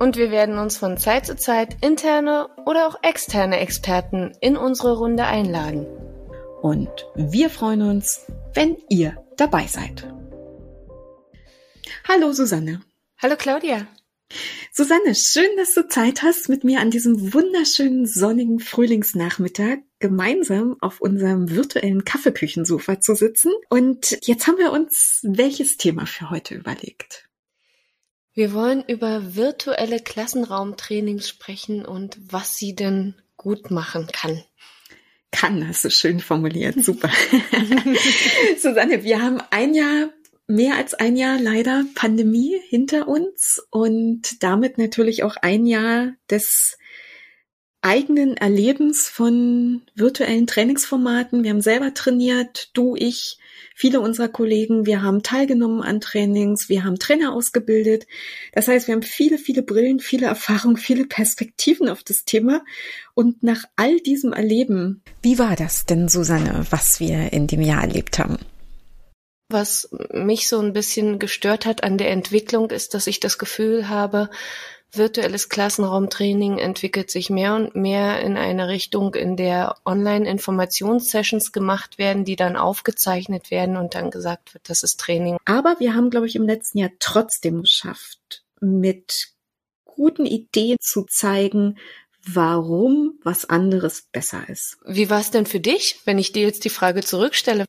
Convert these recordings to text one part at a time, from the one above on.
Und wir werden uns von Zeit zu Zeit interne oder auch externe Experten in unsere Runde einladen. Und wir freuen uns, wenn ihr dabei seid. Hallo Susanne. Hallo Claudia. Susanne, schön, dass du Zeit hast, mit mir an diesem wunderschönen sonnigen Frühlingsnachmittag gemeinsam auf unserem virtuellen Kaffeeküchensofa zu sitzen. Und jetzt haben wir uns welches Thema für heute überlegt? Wir wollen über virtuelle Klassenraumtrainings sprechen und was sie denn gut machen kann. Kann, hast du schön formuliert. Super. Susanne, wir haben ein Jahr mehr als ein Jahr leider Pandemie hinter uns und damit natürlich auch ein Jahr des eigenen Erlebens von virtuellen Trainingsformaten. Wir haben selber trainiert, du, ich, viele unserer Kollegen. Wir haben teilgenommen an Trainings, wir haben Trainer ausgebildet. Das heißt, wir haben viele, viele Brillen, viele Erfahrungen, viele Perspektiven auf das Thema. Und nach all diesem Erleben, wie war das denn, Susanne, was wir in dem Jahr erlebt haben? Was mich so ein bisschen gestört hat an der Entwicklung, ist, dass ich das Gefühl habe, virtuelles Klassenraumtraining entwickelt sich mehr und mehr in eine Richtung, in der Online-Informationssessions gemacht werden, die dann aufgezeichnet werden und dann gesagt wird, das ist Training. Aber wir haben, glaube ich, im letzten Jahr trotzdem geschafft, mit guten Ideen zu zeigen, warum was anderes besser ist. Wie war es denn für dich, wenn ich dir jetzt die Frage zurückstelle?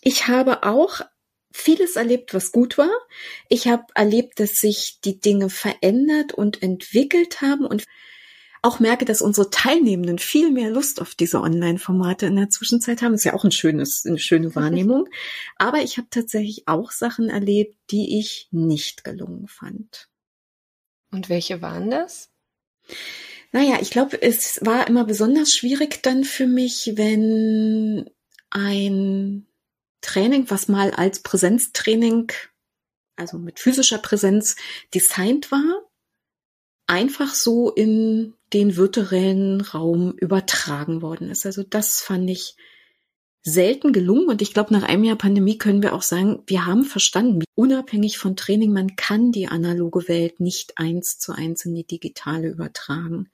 Ich habe auch vieles erlebt, was gut war. Ich habe erlebt, dass sich die Dinge verändert und entwickelt haben und auch merke, dass unsere Teilnehmenden viel mehr Lust auf diese Online-Formate in der Zwischenzeit haben. Das ist ja auch ein schönes, eine schöne Wahrnehmung. Aber ich habe tatsächlich auch Sachen erlebt, die ich nicht gelungen fand. Und welche waren das? Naja, ich glaube, es war immer besonders schwierig dann für mich, wenn ein Training, was mal als Präsenztraining, also mit physischer Präsenz designt war, einfach so in den virtuellen Raum übertragen worden ist. Also das fand ich selten gelungen und ich glaube, nach einem Jahr Pandemie können wir auch sagen, wir haben verstanden, wie unabhängig von Training, man kann die analoge Welt nicht eins zu eins in die digitale übertragen.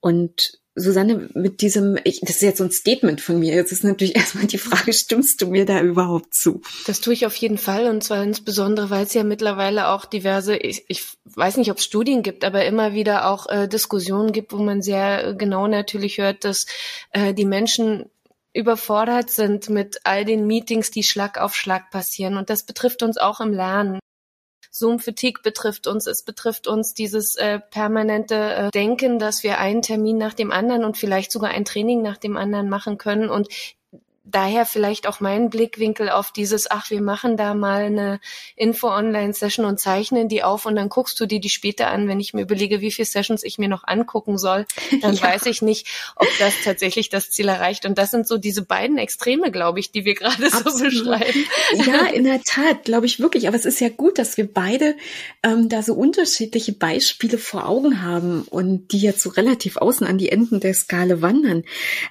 Und Susanne, mit diesem, ich, das ist jetzt so ein Statement von mir. Jetzt ist natürlich erstmal die Frage, stimmst du mir da überhaupt zu? Das tue ich auf jeden Fall und zwar insbesondere, weil es ja mittlerweile auch diverse, ich, ich weiß nicht, ob es Studien gibt, aber immer wieder auch äh, Diskussionen gibt, wo man sehr genau natürlich hört, dass äh, die Menschen überfordert sind mit all den Meetings, die Schlag auf Schlag passieren. Und das betrifft uns auch im Lernen. Zoom-Fatigue betrifft uns, es betrifft uns dieses äh, permanente äh, Denken, dass wir einen Termin nach dem anderen und vielleicht sogar ein Training nach dem anderen machen können. Und daher vielleicht auch mein Blickwinkel auf dieses, ach, wir machen da mal eine Info-Online-Session und zeichnen die auf und dann guckst du dir die später an. Wenn ich mir überlege, wie viele Sessions ich mir noch angucken soll, dann ja. weiß ich nicht, ob das tatsächlich das Ziel erreicht. Und das sind so diese beiden Extreme, glaube ich, die wir gerade so beschreiben. Ja, in der Tat, glaube ich wirklich. Aber es ist ja gut, dass wir beide ähm, da so unterschiedliche Beispiele vor Augen haben und die jetzt so relativ außen an die Enden der Skala wandern.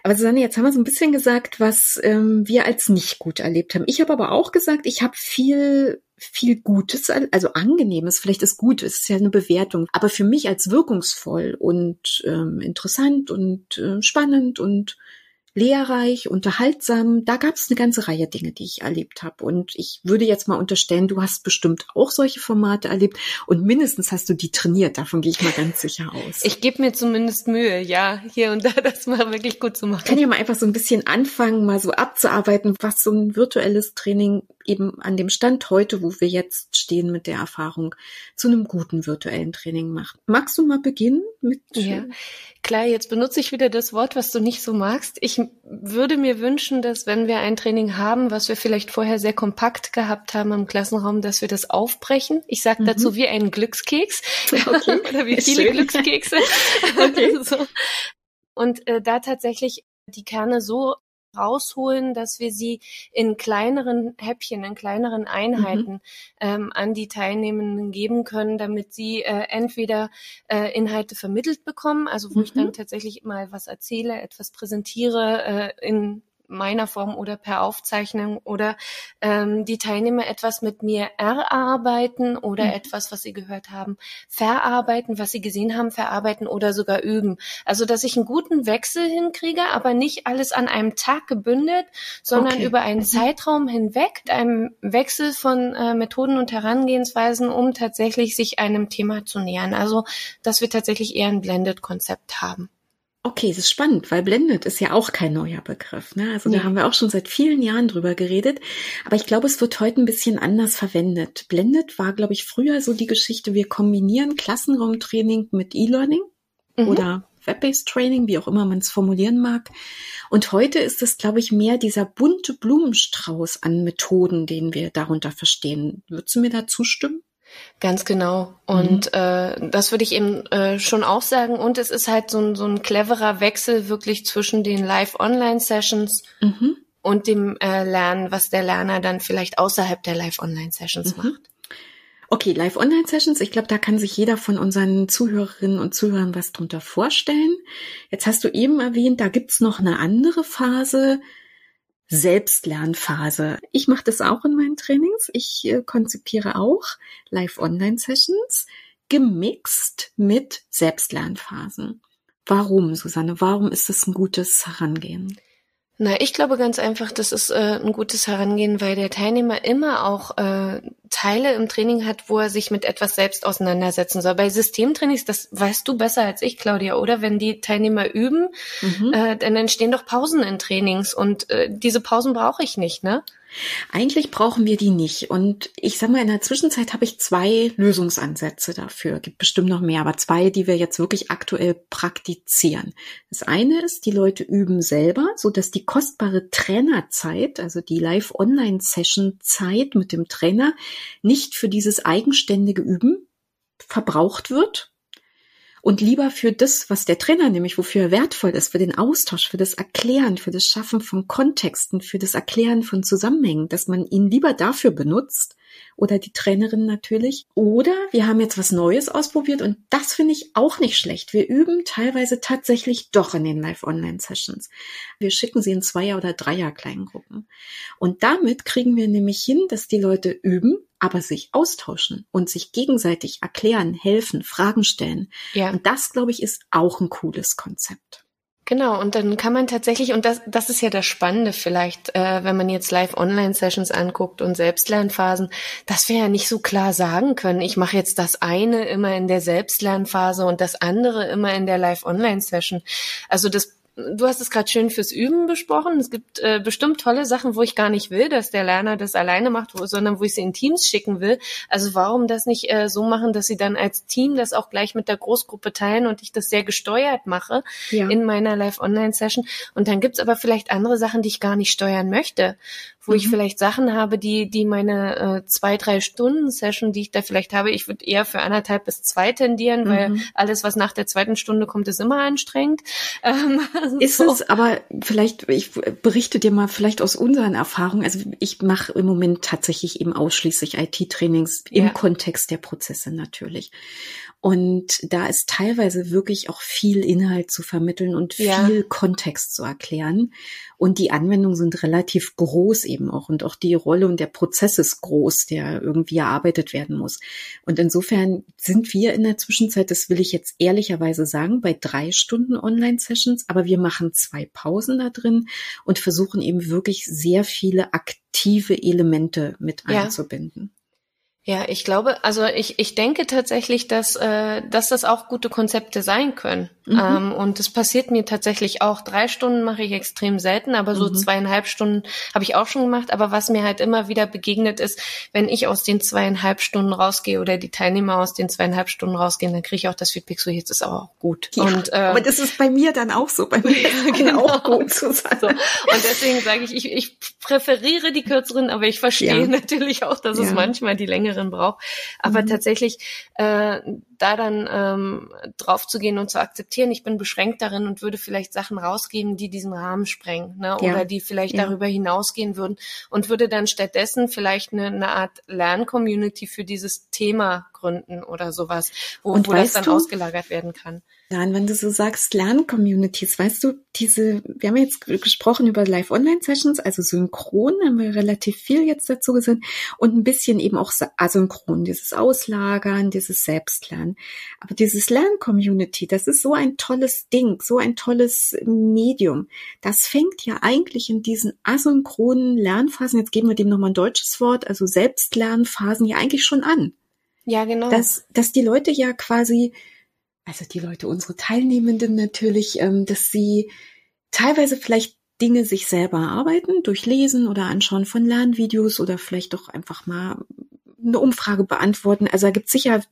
Aber Susanne, jetzt haben wir so ein bisschen gesagt, was ähm, wir als nicht gut erlebt haben. Ich habe aber auch gesagt, ich habe viel viel Gutes, also angenehmes, vielleicht ist gut, es ist ja eine Bewertung, aber für mich als wirkungsvoll und ähm, interessant und äh, spannend und lehrreich, unterhaltsam. Da gab es eine ganze Reihe Dinge, die ich erlebt habe. Und ich würde jetzt mal unterstellen, du hast bestimmt auch solche Formate erlebt und mindestens hast du die trainiert. Davon gehe ich mal ganz sicher aus. Ich gebe mir zumindest Mühe, ja, hier und da das mal wirklich gut zu machen. Ich kann ja mal einfach so ein bisschen anfangen, mal so abzuarbeiten, was so ein virtuelles Training eben an dem Stand heute, wo wir jetzt stehen mit der Erfahrung, zu einem guten virtuellen Training macht. Magst du mal beginnen mit? Ja, klar, jetzt benutze ich wieder das Wort, was du nicht so magst. Ich würde mir wünschen, dass wenn wir ein Training haben, was wir vielleicht vorher sehr kompakt gehabt haben im Klassenraum, dass wir das aufbrechen. Ich sage mhm. dazu wie einen Glückskeks okay. oder wie viele Schön. Glückskekse. okay. so. Und äh, da tatsächlich die Kerne so rausholen, dass wir sie in kleineren Häppchen, in kleineren Einheiten mhm. ähm, an die Teilnehmenden geben können, damit sie äh, entweder äh, Inhalte vermittelt bekommen, also wo mhm. ich dann tatsächlich mal was erzähle, etwas präsentiere äh, in meiner Form oder per Aufzeichnung oder ähm, die Teilnehmer etwas mit mir erarbeiten oder mhm. etwas, was sie gehört haben, verarbeiten, was sie gesehen haben, verarbeiten oder sogar üben. Also dass ich einen guten Wechsel hinkriege, aber nicht alles an einem Tag gebündelt, sondern okay. über einen mhm. Zeitraum hinweg, einem Wechsel von äh, Methoden und Herangehensweisen, um tatsächlich sich einem Thema zu nähern. Also dass wir tatsächlich eher ein Blended-Konzept haben. Okay, das ist spannend, weil Blended ist ja auch kein neuer Begriff. Ne? Also ja. da haben wir auch schon seit vielen Jahren drüber geredet. Aber ich glaube, es wird heute ein bisschen anders verwendet. Blended war, glaube ich, früher so die Geschichte, wir kombinieren Klassenraumtraining mit E-Learning mhm. oder Web-based Training, wie auch immer man es formulieren mag. Und heute ist es, glaube ich, mehr dieser bunte Blumenstrauß an Methoden, den wir darunter verstehen. Würdest du mir da zustimmen? Ganz genau. Und mhm. äh, das würde ich eben äh, schon auch sagen. Und es ist halt so ein, so ein cleverer Wechsel wirklich zwischen den Live-Online-Sessions mhm. und dem äh, Lernen, was der Lerner dann vielleicht außerhalb der Live-Online-Sessions mhm. macht. Okay, Live-Online-Sessions. Ich glaube, da kann sich jeder von unseren Zuhörerinnen und Zuhörern was drunter vorstellen. Jetzt hast du eben erwähnt, da gibt's noch eine andere Phase, Selbstlernphase. Ich mache das auch in meinen Trainings. Ich äh, konzipiere auch Live-Online-Sessions gemixt mit Selbstlernphasen. Warum, Susanne? Warum ist das ein gutes Herangehen? Na, ich glaube ganz einfach, das ist äh, ein gutes Herangehen, weil der Teilnehmer immer auch äh, Teile im Training hat, wo er sich mit etwas selbst auseinandersetzen soll. Bei Systemtrainings, das weißt du besser als ich, Claudia, oder? Wenn die Teilnehmer üben, mhm. äh, dann entstehen doch Pausen in Trainings und äh, diese Pausen brauche ich nicht, ne? Eigentlich brauchen wir die nicht. Und ich sag mal, in der Zwischenzeit habe ich zwei Lösungsansätze dafür. Gibt bestimmt noch mehr, aber zwei, die wir jetzt wirklich aktuell praktizieren. Das eine ist, die Leute üben selber, so dass die kostbare Trainerzeit, also die Live-Online-Session-Zeit mit dem Trainer, nicht für dieses eigenständige Üben verbraucht wird, und lieber für das, was der Trainer nämlich, wofür er wertvoll ist, für den Austausch, für das Erklären, für das Schaffen von Kontexten, für das Erklären von Zusammenhängen, dass man ihn lieber dafür benutzt, oder die Trainerin natürlich. Oder wir haben jetzt was Neues ausprobiert und das finde ich auch nicht schlecht. Wir üben teilweise tatsächlich doch in den Live-Online-Sessions. Wir schicken sie in Zweier- oder Dreier-Kleingruppen. Und damit kriegen wir nämlich hin, dass die Leute üben, aber sich austauschen und sich gegenseitig erklären, helfen, Fragen stellen. Ja. Und das, glaube ich, ist auch ein cooles Konzept. Genau, und dann kann man tatsächlich, und das, das ist ja das Spannende vielleicht, äh, wenn man jetzt Live-Online-Sessions anguckt und Selbstlernphasen, dass wir ja nicht so klar sagen können, ich mache jetzt das eine immer in der Selbstlernphase und das andere immer in der Live-Online-Session. Also das du hast es gerade schön fürs Üben besprochen. Es gibt äh, bestimmt tolle Sachen, wo ich gar nicht will, dass der Lerner das alleine macht, wo, sondern wo ich sie in Teams schicken will. Also warum das nicht äh, so machen, dass sie dann als Team das auch gleich mit der Großgruppe teilen und ich das sehr gesteuert mache ja. in meiner Live-Online-Session. Und dann gibt's aber vielleicht andere Sachen, die ich gar nicht steuern möchte wo mhm. ich vielleicht Sachen habe, die, die meine äh, zwei, drei Stunden Session, die ich da vielleicht habe, ich würde eher für anderthalb bis zwei tendieren, mhm. weil alles, was nach der zweiten Stunde kommt, ist immer anstrengend. Ähm, ist so. es, aber vielleicht, ich berichte dir mal vielleicht aus unseren Erfahrungen, also ich mache im Moment tatsächlich eben ausschließlich IT-Trainings im ja. Kontext der Prozesse natürlich. Und da ist teilweise wirklich auch viel Inhalt zu vermitteln und viel ja. Kontext zu erklären. Und die Anwendungen sind relativ groß eben auch. Und auch die Rolle und der Prozess ist groß, der irgendwie erarbeitet werden muss. Und insofern sind wir in der Zwischenzeit, das will ich jetzt ehrlicherweise sagen, bei drei Stunden Online-Sessions. Aber wir machen zwei Pausen da drin und versuchen eben wirklich sehr viele aktive Elemente mit einzubinden. Ja, ich glaube, also ich, ich denke tatsächlich, dass, äh, dass das auch gute Konzepte sein können. Mhm. Ähm, und es passiert mir tatsächlich auch. Drei Stunden mache ich extrem selten, aber so mhm. zweieinhalb Stunden habe ich auch schon gemacht. Aber was mir halt immer wieder begegnet ist, wenn ich aus den zweieinhalb Stunden rausgehe oder die Teilnehmer aus den zweieinhalb Stunden rausgehen, dann kriege ich auch das Feedback, so jetzt ist aber auch gut. Ja, und, äh, aber das ist bei mir dann auch so. Bei mir ist genau. auch gut zu sein. So. Und deswegen sage ich, ich, ich präferiere die kürzeren, aber ich verstehe ja. natürlich auch, dass ja. es manchmal die längeren Lehrerin braucht. Aber mhm. tatsächlich äh, da dann ähm, drauf zu gehen und zu akzeptieren, ich bin beschränkt darin und würde vielleicht Sachen rausgeben, die diesen Rahmen sprengen, ne? Ja. oder die vielleicht ja. darüber hinausgehen würden und würde dann stattdessen vielleicht eine, eine Art Lerncommunity für dieses Thema gründen oder sowas, wo, wo das dann du, ausgelagert werden kann. Und wenn du so sagst, Lerncommunities, weißt du, diese, wir haben jetzt gesprochen über Live-Online-Sessions, also synchron, haben wir relativ viel jetzt dazu gesehen und ein bisschen eben auch asynchron, dieses Auslagern, dieses Selbstlernen. Aber dieses Lerncommunity, das ist so ein tolles Ding, so ein tolles Medium. Das fängt ja eigentlich in diesen asynchronen Lernphasen, jetzt geben wir dem nochmal ein deutsches Wort, also Selbstlernphasen ja eigentlich schon an. Ja, genau. Dass, dass die Leute ja quasi also die Leute, unsere Teilnehmenden natürlich, ähm, dass sie teilweise vielleicht Dinge sich selber arbeiten, durch Lesen oder Anschauen von Lernvideos oder vielleicht doch einfach mal eine Umfrage beantworten. Also da gibt es sicher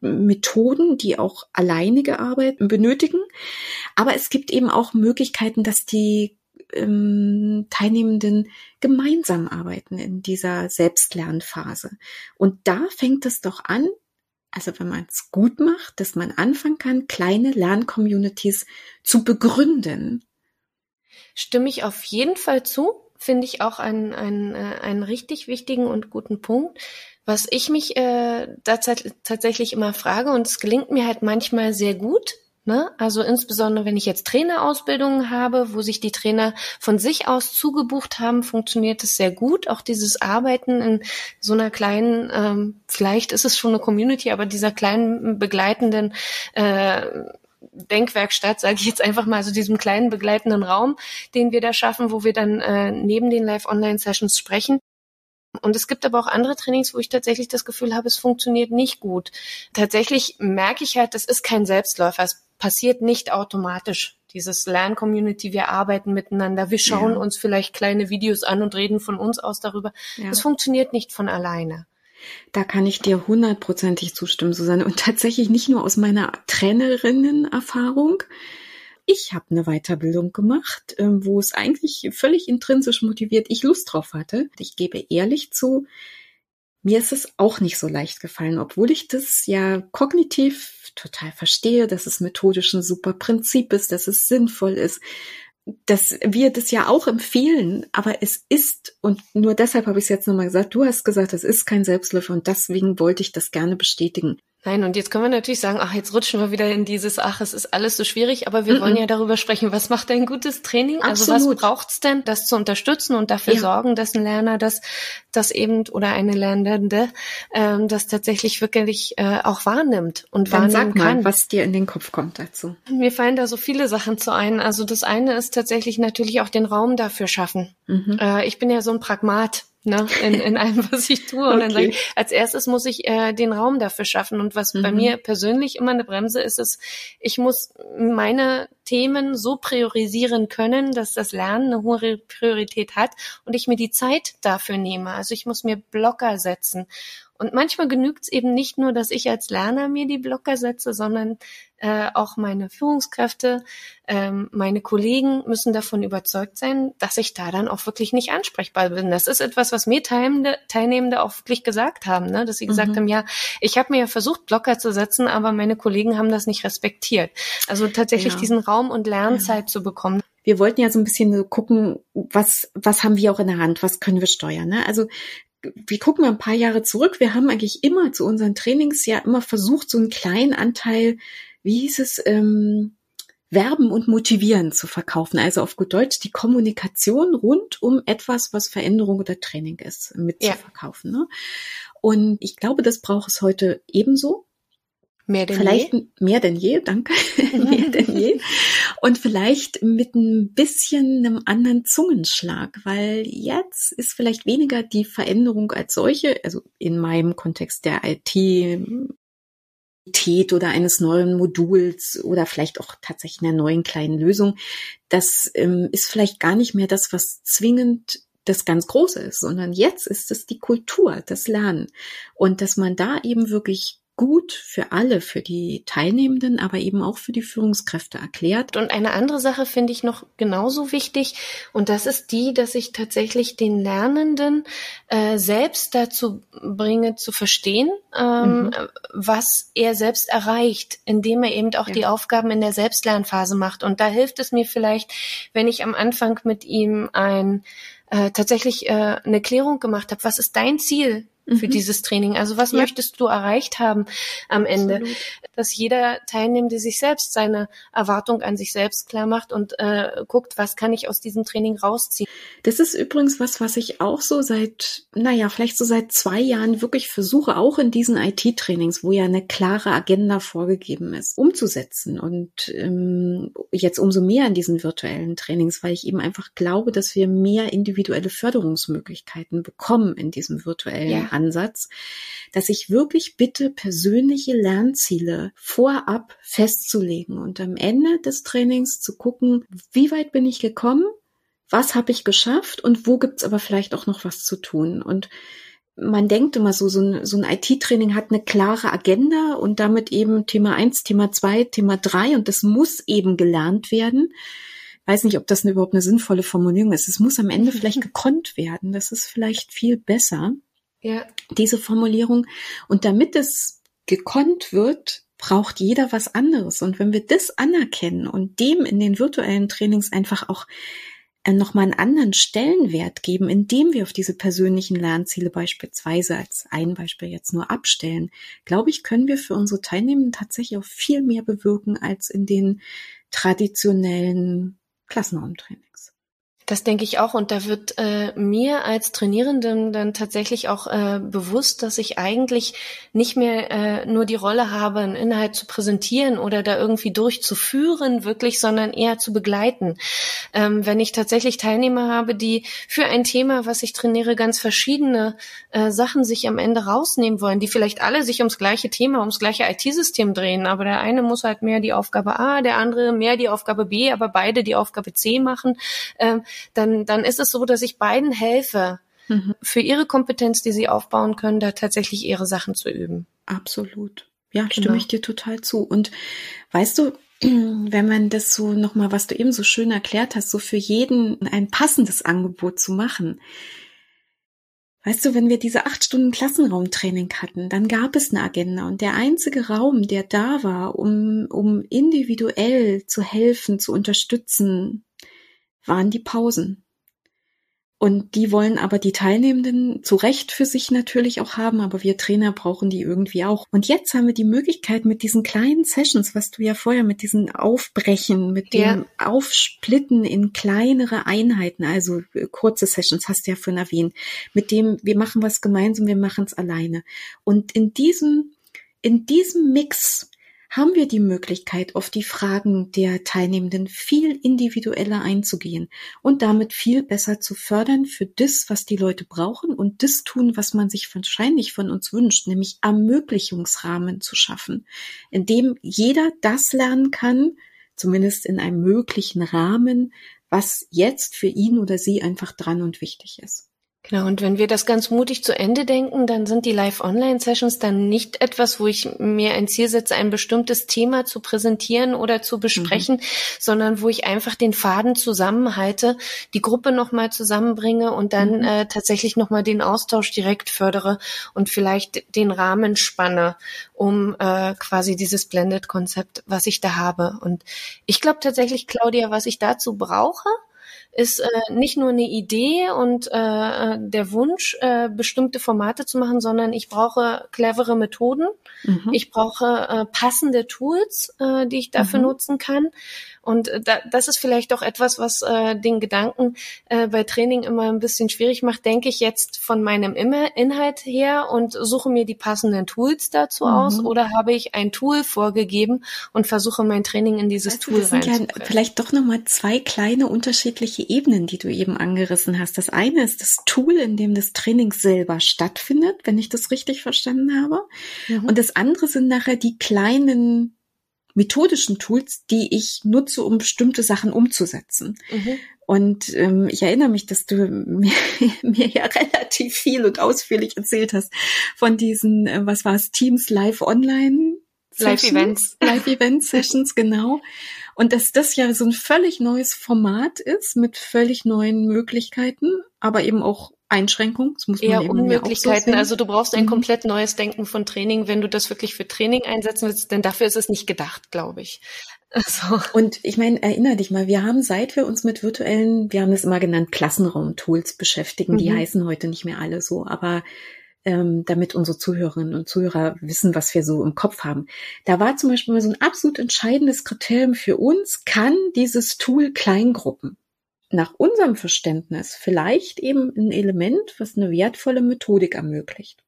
Methoden, die auch alleinige Arbeit benötigen. Aber es gibt eben auch Möglichkeiten, dass die ähm, Teilnehmenden gemeinsam arbeiten in dieser Selbstlernphase. Und da fängt es doch an, also wenn man es gut macht, dass man anfangen kann, kleine Lerncommunities zu begründen. Stimme ich auf jeden Fall zu. Finde ich auch einen, einen, äh, einen richtig wichtigen und guten Punkt. Was ich mich äh, tatsächlich immer frage, und es gelingt mir halt manchmal sehr gut, Ne? Also insbesondere, wenn ich jetzt Trainerausbildungen habe, wo sich die Trainer von sich aus zugebucht haben, funktioniert es sehr gut. Auch dieses Arbeiten in so einer kleinen, ähm, vielleicht ist es schon eine Community, aber dieser kleinen begleitenden äh, Denkwerkstatt, sage ich jetzt einfach mal, also diesem kleinen begleitenden Raum, den wir da schaffen, wo wir dann äh, neben den Live-Online-Sessions sprechen. Und es gibt aber auch andere Trainings, wo ich tatsächlich das Gefühl habe, es funktioniert nicht gut. Tatsächlich merke ich halt, das ist kein Selbstläufer. Es passiert nicht automatisch. Dieses Lern-Community, wir arbeiten miteinander, wir schauen ja. uns vielleicht kleine Videos an und reden von uns aus darüber. Ja. Das funktioniert nicht von alleine. Da kann ich dir hundertprozentig zustimmen, Susanne. Und tatsächlich nicht nur aus meiner Trainerinnen-Erfahrung. Ich habe eine Weiterbildung gemacht, ähm, wo es eigentlich völlig intrinsisch motiviert ich Lust drauf hatte. Ich gebe ehrlich zu, mir ist es auch nicht so leicht gefallen, obwohl ich das ja kognitiv total verstehe, dass es methodisch ein super Prinzip ist, dass es sinnvoll ist, dass wir das ja auch empfehlen, aber es ist, und nur deshalb habe ich es jetzt nochmal gesagt, du hast gesagt, es ist kein Selbstläufer und deswegen wollte ich das gerne bestätigen. Nein, und jetzt können wir natürlich sagen, ach, jetzt rutschen wir wieder in dieses, ach, es ist alles so schwierig, aber wir mm -mm. wollen ja darüber sprechen, was macht ein gutes Training? Absolut. Also was braucht's denn, das zu unterstützen und dafür ja. sorgen, dass ein Lerner das, das eben oder eine Lernende ähm, das tatsächlich wirklich äh, auch wahrnimmt und Dann wahrnehmen sag mal, kann. was dir in den Kopf kommt dazu. Mir fallen da so viele Sachen zu ein. Also das eine ist tatsächlich natürlich auch den Raum dafür schaffen. Mhm. Äh, ich bin ja so ein Pragmat ne, in, in allem, was ich tue. Und okay. dann sage ich, als erstes muss ich äh, den Raum dafür schaffen. Und was mhm. bei mir persönlich immer eine Bremse ist, ist, ich muss meine Themen so priorisieren können, dass das Lernen eine hohe Priorität hat und ich mir die Zeit dafür nehme. Also ich muss mir Blocker setzen. Und manchmal genügt es eben nicht nur, dass ich als Lerner mir die Blocker setze, sondern äh, auch meine Führungskräfte, ähm, meine Kollegen müssen davon überzeugt sein, dass ich da dann auch wirklich nicht ansprechbar bin. Das ist etwas, was mir Teilnehmende, Teilnehmende auch wirklich gesagt haben, ne? dass sie gesagt mhm. haben, ja, ich habe mir ja versucht, Blocker zu setzen, aber meine Kollegen haben das nicht respektiert. Also tatsächlich ja. diesen Raum und Lernzeit ja. zu bekommen wir wollten ja so ein bisschen so gucken, was, was haben wir auch in der Hand, was können wir steuern. Ne? Also wir gucken mal ein paar Jahre zurück. Wir haben eigentlich immer zu unseren Trainings ja immer versucht, so einen kleinen Anteil, wie hieß es, ähm, Werben und Motivieren zu verkaufen. Also auf gut Deutsch die Kommunikation rund um etwas, was Veränderung oder Training ist, mit ja. zu verkaufen. Ne? Und ich glaube, das braucht es heute ebenso. Mehr denn vielleicht je? mehr denn je, danke, mehr denn je. Und vielleicht mit ein bisschen einem anderen Zungenschlag, weil jetzt ist vielleicht weniger die Veränderung als solche, also in meinem Kontext der IT oder eines neuen Moduls oder vielleicht auch tatsächlich einer neuen kleinen Lösung. Das ähm, ist vielleicht gar nicht mehr das, was zwingend das ganz Große ist, sondern jetzt ist es die Kultur, das Lernen. Und dass man da eben wirklich gut für alle, für die Teilnehmenden, aber eben auch für die Führungskräfte erklärt. Und eine andere Sache finde ich noch genauso wichtig und das ist die, dass ich tatsächlich den Lernenden äh, selbst dazu bringe zu verstehen, ähm, mhm. was er selbst erreicht, indem er eben auch ja. die Aufgaben in der Selbstlernphase macht. Und da hilft es mir vielleicht, wenn ich am Anfang mit ihm ein äh, tatsächlich äh, eine Klärung gemacht habe. Was ist dein Ziel für mhm. dieses Training? Also was ja. möchtest du erreicht haben am Ende? Absolut. Dass jeder Teilnehmende sich selbst seine Erwartung an sich selbst klar macht und äh, guckt, was kann ich aus diesem Training rausziehen. Das ist übrigens was, was ich auch so seit, naja, vielleicht so seit zwei Jahren wirklich versuche, auch in diesen IT-Trainings, wo ja eine klare Agenda vorgegeben ist, umzusetzen. Und ähm, jetzt umso mehr in diesen virtuellen Trainings, weil ich eben einfach glaube, dass wir mehr individuelle Förderungsmöglichkeiten bekommen in diesem virtuellen ja. Ansatz, dass ich wirklich bitte, persönliche Lernziele vorab festzulegen und am Ende des Trainings zu gucken, wie weit bin ich gekommen, was habe ich geschafft und wo gibt's aber vielleicht auch noch was zu tun. Und man denkt immer so, so ein, so ein IT-Training hat eine klare Agenda und damit eben Thema eins, Thema zwei, Thema drei und das muss eben gelernt werden. Weiß nicht, ob das überhaupt eine sinnvolle Formulierung ist. Es muss am Ende vielleicht gekonnt werden. Das ist vielleicht viel besser ja. diese Formulierung. Und damit es gekonnt wird, braucht jeder was anderes. Und wenn wir das anerkennen und dem in den virtuellen Trainings einfach auch äh, nochmal einen anderen Stellenwert geben, indem wir auf diese persönlichen Lernziele beispielsweise als ein Beispiel jetzt nur abstellen, glaube ich, können wir für unsere Teilnehmenden tatsächlich auch viel mehr bewirken als in den traditionellen Klassenraumtrainings. Das denke ich auch. Und da wird äh, mir als Trainierenden dann tatsächlich auch äh, bewusst, dass ich eigentlich nicht mehr äh, nur die Rolle habe, einen Inhalt zu präsentieren oder da irgendwie durchzuführen, wirklich, sondern eher zu begleiten. Ähm, wenn ich tatsächlich Teilnehmer habe, die für ein Thema, was ich trainiere, ganz verschiedene äh, Sachen sich am Ende rausnehmen wollen, die vielleicht alle sich ums gleiche Thema, ums gleiche IT-System drehen, aber der eine muss halt mehr die Aufgabe A, der andere mehr die Aufgabe B, aber beide die Aufgabe C machen. Ähm, dann, dann ist es so, dass ich beiden helfe, mhm. für ihre Kompetenz, die sie aufbauen können, da tatsächlich ihre Sachen zu üben. Absolut. Ja, genau. stimme ich dir total zu. Und weißt du, wenn man das so nochmal, was du eben so schön erklärt hast, so für jeden ein passendes Angebot zu machen. Weißt du, wenn wir diese acht Stunden Klassenraumtraining hatten, dann gab es eine Agenda und der einzige Raum, der da war, um, um individuell zu helfen, zu unterstützen, waren die Pausen. Und die wollen aber die Teilnehmenden zu Recht für sich natürlich auch haben, aber wir Trainer brauchen die irgendwie auch. Und jetzt haben wir die Möglichkeit mit diesen kleinen Sessions, was du ja vorher mit diesen Aufbrechen, mit dem ja. Aufsplitten in kleinere Einheiten, also äh, kurze Sessions, hast du ja vorhin erwähnt, mit dem wir machen was gemeinsam, wir machen es alleine. Und in diesem, in diesem Mix haben wir die Möglichkeit, auf die Fragen der Teilnehmenden viel individueller einzugehen und damit viel besser zu fördern für das, was die Leute brauchen und das tun, was man sich wahrscheinlich von uns wünscht, nämlich Ermöglichungsrahmen zu schaffen, in dem jeder das lernen kann, zumindest in einem möglichen Rahmen, was jetzt für ihn oder sie einfach dran und wichtig ist. Genau, und wenn wir das ganz mutig zu Ende denken, dann sind die Live-Online-Sessions dann nicht etwas, wo ich mir ein Ziel setze, ein bestimmtes Thema zu präsentieren oder zu besprechen, mhm. sondern wo ich einfach den Faden zusammenhalte, die Gruppe nochmal zusammenbringe und dann mhm. äh, tatsächlich nochmal den Austausch direkt fördere und vielleicht den Rahmen spanne, um äh, quasi dieses Blended-Konzept, was ich da habe. Und ich glaube tatsächlich, Claudia, was ich dazu brauche, ist äh, nicht nur eine Idee und äh, der Wunsch, äh, bestimmte Formate zu machen, sondern ich brauche clevere Methoden. Mhm. Ich brauche äh, passende Tools, äh, die ich dafür mhm. nutzen kann. Und äh, da, das ist vielleicht auch etwas, was äh, den Gedanken äh, bei Training immer ein bisschen schwierig macht. Denke ich jetzt von meinem Inhalt her und suche mir die passenden Tools dazu mhm. aus oder habe ich ein Tool vorgegeben und versuche mein Training in dieses weißt Tool das sind ja vielleicht doch nochmal zwei kleine unterschiedliche Ebenen, die du eben angerissen hast. Das eine ist das Tool, in dem das Training selber stattfindet, wenn ich das richtig verstanden habe. Mhm. Und das andere sind nachher die kleinen methodischen Tools, die ich nutze, um bestimmte Sachen umzusetzen. Mhm. Und ähm, ich erinnere mich, dass du mir, mir ja relativ viel und ausführlich erzählt hast von diesen, äh, was war es, Teams Live Online Live-Events. Live-Event-Sessions, genau. Und dass das ja so ein völlig neues Format ist mit völlig neuen Möglichkeiten, aber eben auch Einschränkungen. Das muss man Eher eben Unmöglichkeiten. So also du brauchst ein mhm. komplett neues Denken von Training, wenn du das wirklich für Training einsetzen willst, denn dafür ist es nicht gedacht, glaube ich. Also. Und ich meine, erinnere dich mal, wir haben, seit wir uns mit virtuellen, wir haben es immer genannt, Klassenraum-Tools beschäftigen, mhm. die heißen heute nicht mehr alle so, aber ähm, damit unsere Zuhörerinnen und Zuhörer wissen, was wir so im Kopf haben. Da war zum Beispiel mal so ein absolut entscheidendes Kriterium für uns, kann dieses Tool Kleingruppen? nach unserem Verständnis vielleicht eben ein Element, was eine wertvolle Methodik ermöglicht.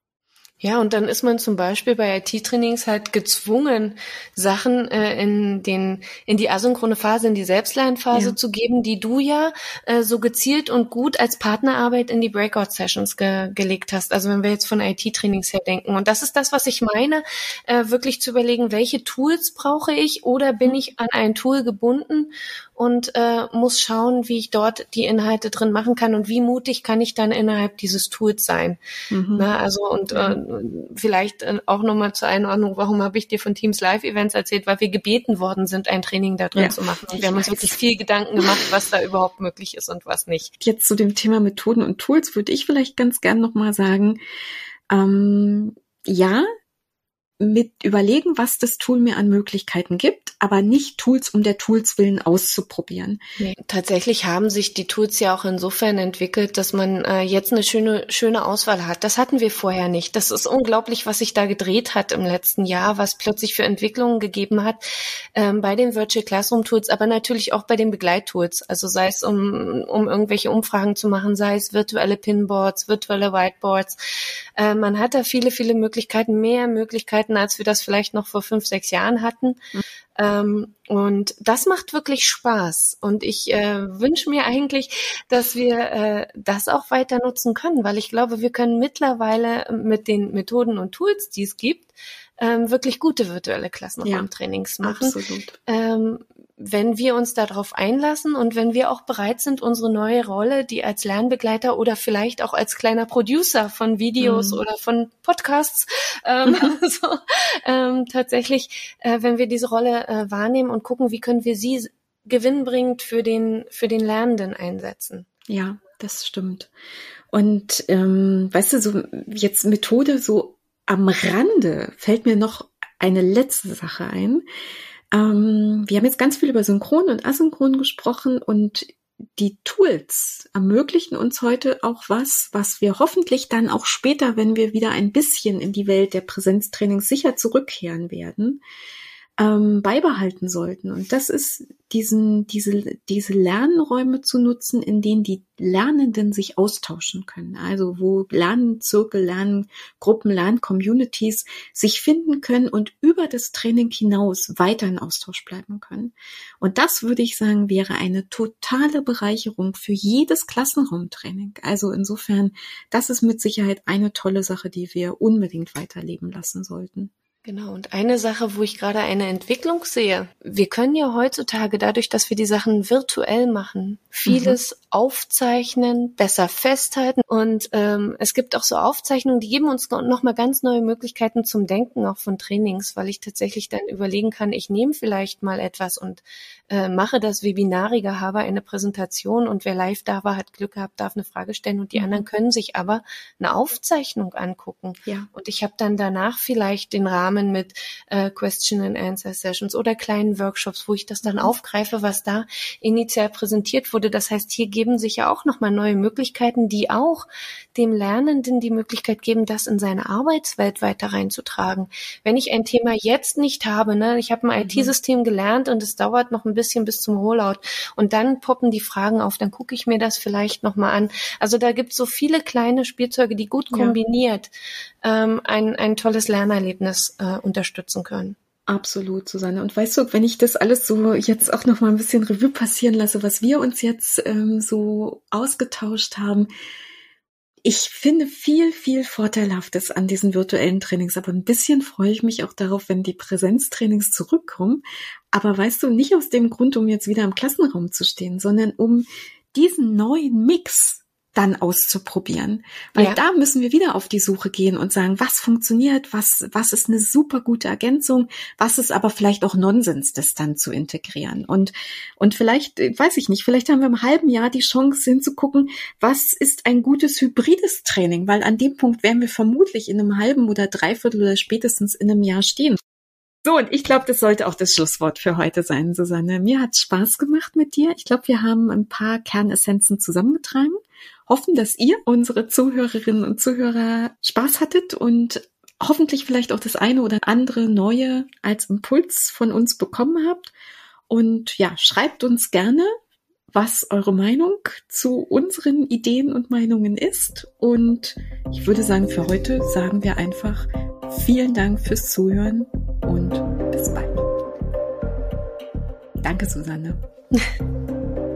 Ja, und dann ist man zum Beispiel bei IT-Trainings halt gezwungen, Sachen äh, in den in die asynchrone Phase, in die Selbstlernphase ja. zu geben, die du ja äh, so gezielt und gut als Partnerarbeit in die Breakout-Sessions ge gelegt hast. Also wenn wir jetzt von IT-Trainings her denken. Und das ist das, was ich meine, äh, wirklich zu überlegen, welche Tools brauche ich oder bin ich an ein Tool gebunden und äh, muss schauen, wie ich dort die Inhalte drin machen kann und wie mutig kann ich dann innerhalb dieses Tools sein. Mhm. Na, also und äh, vielleicht äh, auch nochmal zur Einordnung, warum habe ich dir von Teams Live Events erzählt, weil wir gebeten worden sind, ein Training da drin ja, zu machen. Und wir haben uns wirklich viel Gedanken gemacht, was da überhaupt möglich ist und was nicht. Jetzt zu dem Thema Methoden und Tools würde ich vielleicht ganz gern nochmal sagen, ähm, ja, mit überlegen, was das Tool mir an Möglichkeiten gibt, aber nicht Tools um der Tools willen auszuprobieren. Tatsächlich haben sich die Tools ja auch insofern entwickelt, dass man äh, jetzt eine schöne, schöne Auswahl hat. Das hatten wir vorher nicht. Das ist unglaublich, was sich da gedreht hat im letzten Jahr, was plötzlich für Entwicklungen gegeben hat ähm, bei den Virtual Classroom Tools, aber natürlich auch bei den Begleittools. Also sei es um, um irgendwelche Umfragen zu machen, sei es virtuelle Pinboards, virtuelle Whiteboards. Äh, man hat da viele, viele Möglichkeiten, mehr Möglichkeiten Möglichkeiten, als wir das vielleicht noch vor fünf, sechs Jahren hatten. Mhm. Ähm, und das macht wirklich Spaß. Und ich äh, wünsche mir eigentlich, dass wir äh, das auch weiter nutzen können, weil ich glaube, wir können mittlerweile mit den Methoden und Tools, die es gibt, ähm, wirklich gute virtuelle Klassenraumtrainings ja, machen. Absolut. Ähm, wenn wir uns darauf einlassen und wenn wir auch bereit sind, unsere neue Rolle, die als Lernbegleiter oder vielleicht auch als kleiner Producer von Videos mhm. oder von Podcasts, ähm, so, ähm, tatsächlich, äh, wenn wir diese Rolle äh, wahrnehmen und gucken, wie können wir sie gewinnbringend für den, für den Lernenden einsetzen. Ja, das stimmt. Und ähm, weißt du, so jetzt Methode so am Rande fällt mir noch eine letzte Sache ein. Ähm, wir haben jetzt ganz viel über Synchron und Asynchron gesprochen und die Tools ermöglichen uns heute auch was, was wir hoffentlich dann auch später, wenn wir wieder ein bisschen in die Welt der Präsenztrainings sicher zurückkehren werden, ähm, beibehalten sollten. Und das ist diesen, diese, diese Lernräume zu nutzen, in denen die Lernenden sich austauschen können. Also wo Lernzirkel, Lerngruppen, Lerncommunities sich finden können und über das Training hinaus weiter in Austausch bleiben können. Und das würde ich sagen, wäre eine totale Bereicherung für jedes Klassenraumtraining. Also insofern, das ist mit Sicherheit eine tolle Sache, die wir unbedingt weiterleben lassen sollten. Genau, und eine Sache, wo ich gerade eine Entwicklung sehe, wir können ja heutzutage dadurch, dass wir die Sachen virtuell machen, vieles mhm. aufzeichnen, besser festhalten und ähm, es gibt auch so Aufzeichnungen, die geben uns nochmal ganz neue Möglichkeiten zum Denken, auch von Trainings, weil ich tatsächlich dann überlegen kann, ich nehme vielleicht mal etwas und äh, mache das Webinarige, habe eine Präsentation und wer live da war, hat Glück gehabt, darf eine Frage stellen und die mhm. anderen können sich aber eine Aufzeichnung angucken. Ja. Und ich habe dann danach vielleicht den Rahmen zusammen mit äh, Question and Answer Sessions oder kleinen Workshops, wo ich das dann aufgreife, was da initial präsentiert wurde. Das heißt, hier geben sich ja auch nochmal neue Möglichkeiten, die auch dem Lernenden die Möglichkeit geben, das in seine Arbeitswelt weiter reinzutragen. Wenn ich ein Thema jetzt nicht habe, ne, ich habe ein mhm. IT-System gelernt und es dauert noch ein bisschen bis zum Rollout und dann poppen die Fragen auf, dann gucke ich mir das vielleicht nochmal an. Also da gibt es so viele kleine Spielzeuge, die gut kombiniert ja. ähm, ein, ein tolles Lernerlebnis äh, unterstützen können. Absolut, Susanne. Und weißt du, wenn ich das alles so jetzt auch noch mal ein bisschen Revue passieren lasse, was wir uns jetzt ähm, so ausgetauscht haben, ich finde viel, viel Vorteilhaftes an diesen virtuellen Trainings, aber ein bisschen freue ich mich auch darauf, wenn die Präsenztrainings zurückkommen. Aber weißt du, nicht aus dem Grund, um jetzt wieder im Klassenraum zu stehen, sondern um diesen neuen Mix dann auszuprobieren. Weil ja. da müssen wir wieder auf die Suche gehen und sagen, was funktioniert, was, was ist eine super gute Ergänzung, was ist aber vielleicht auch Nonsens, das dann zu integrieren. Und, und vielleicht, weiß ich nicht, vielleicht haben wir im halben Jahr die Chance hinzugucken, was ist ein gutes hybrides Training, weil an dem Punkt werden wir vermutlich in einem halben oder dreiviertel oder spätestens in einem Jahr stehen. So, und ich glaube, das sollte auch das Schlusswort für heute sein, Susanne. Mir hat Spaß gemacht mit dir. Ich glaube, wir haben ein paar Kernessenzen zusammengetragen. Hoffen, dass ihr, unsere Zuhörerinnen und Zuhörer, Spaß hattet und hoffentlich vielleicht auch das eine oder andere Neue als Impuls von uns bekommen habt. Und ja, schreibt uns gerne, was eure Meinung zu unseren Ideen und Meinungen ist. Und ich würde sagen, für heute sagen wir einfach vielen Dank fürs Zuhören und bis bald. Danke, Susanne.